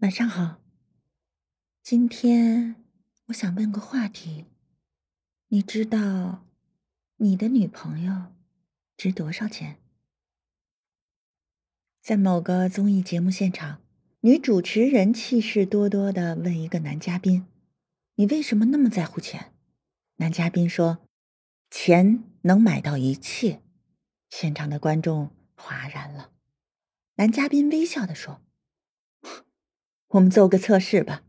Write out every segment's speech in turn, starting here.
晚上好。今天我想问个话题，你知道你的女朋友值多少钱？在某个综艺节目现场，女主持人气势多多的问一个男嘉宾：“你为什么那么在乎钱？”男嘉宾说：“钱能买到一切。”现场的观众哗然了。男嘉宾微笑的说。我们做个测试吧，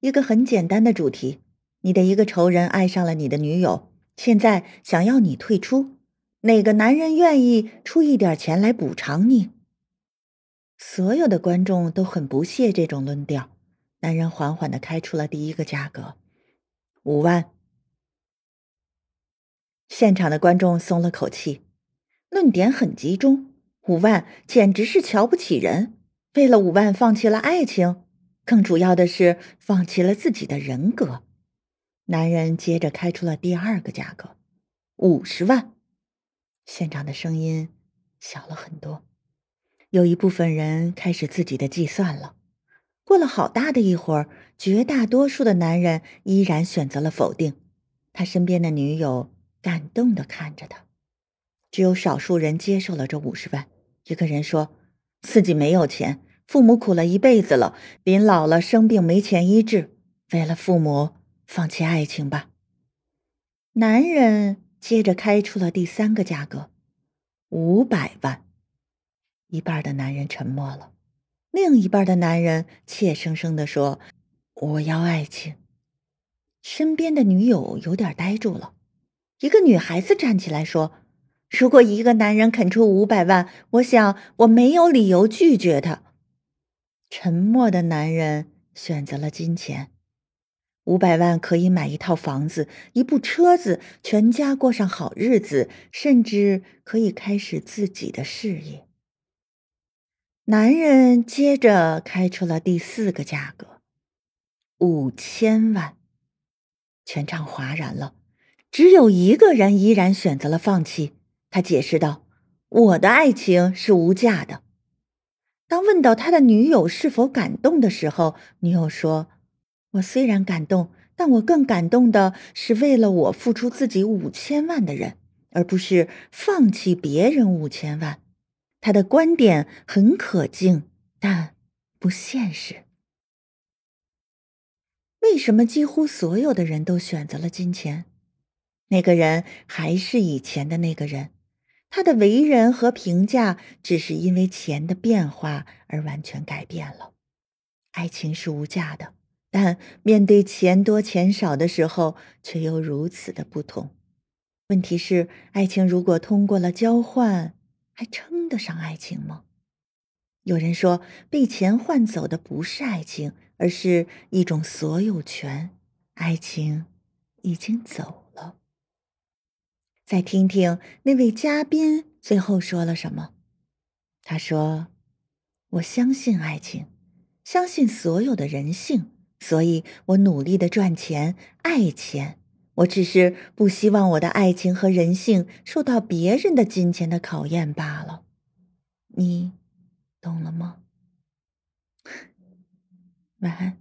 一个很简单的主题：你的一个仇人爱上了你的女友，现在想要你退出，哪个男人愿意出一点钱来补偿你？所有的观众都很不屑这种论调。男人缓缓的开出了第一个价格：五万。现场的观众松了口气，论点很集中，五万简直是瞧不起人，为了五万放弃了爱情。更主要的是，放弃了自己的人格。男人接着开出了第二个价格，五十万。现场的声音小了很多，有一部分人开始自己的计算了。过了好大的一会儿，绝大多数的男人依然选择了否定。他身边的女友感动的看着他，只有少数人接受了这五十万。一个人说自己没有钱。父母苦了一辈子了，临老了生病没钱医治，为了父母放弃爱情吧。男人接着开出了第三个价格，五百万。一半的男人沉默了，另一半的男人怯生生的说：“我要爱情。”身边的女友有点呆住了。一个女孩子站起来说：“如果一个男人肯出五百万，我想我没有理由拒绝他。”沉默的男人选择了金钱，五百万可以买一套房子、一部车子，全家过上好日子，甚至可以开始自己的事业。男人接着开出了第四个价格，五千万。全场哗然了，只有一个人依然选择了放弃。他解释道：“我的爱情是无价的。”当问到他的女友是否感动的时候，女友说：“我虽然感动，但我更感动的是为了我付出自己五千万的人，而不是放弃别人五千万。”他的观点很可敬，但不现实。为什么几乎所有的人都选择了金钱？那个人还是以前的那个人。他的为人和评价只是因为钱的变化而完全改变了。爱情是无价的，但面对钱多钱少的时候，却又如此的不同。问题是，爱情如果通过了交换，还称得上爱情吗？有人说，被钱换走的不是爱情，而是一种所有权。爱情已经走。再听听那位嘉宾最后说了什么。他说：“我相信爱情，相信所有的人性，所以我努力的赚钱，爱钱。我只是不希望我的爱情和人性受到别人的金钱的考验罢了。你懂了吗？晚安。”